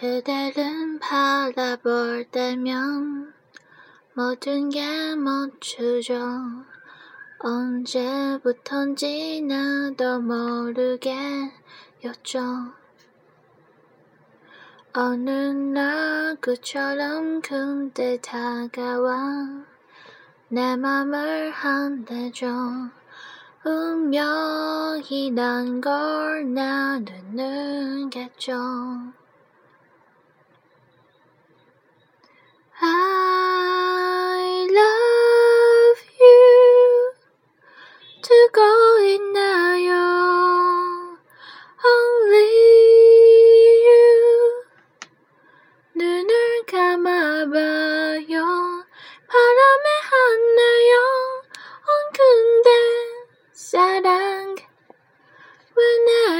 그대를 바라볼 때면 모든 게 멈추죠. 언제부턴지 나도 모르게였죠. 어느 날 그처럼 그대 다가와 내 맘을 한대죠. 운명이란 걸 나는 느꼈죠. 있나요? Only you. 눈을 감아봐요. 바람에 하나요? 온 군데 사랑. When I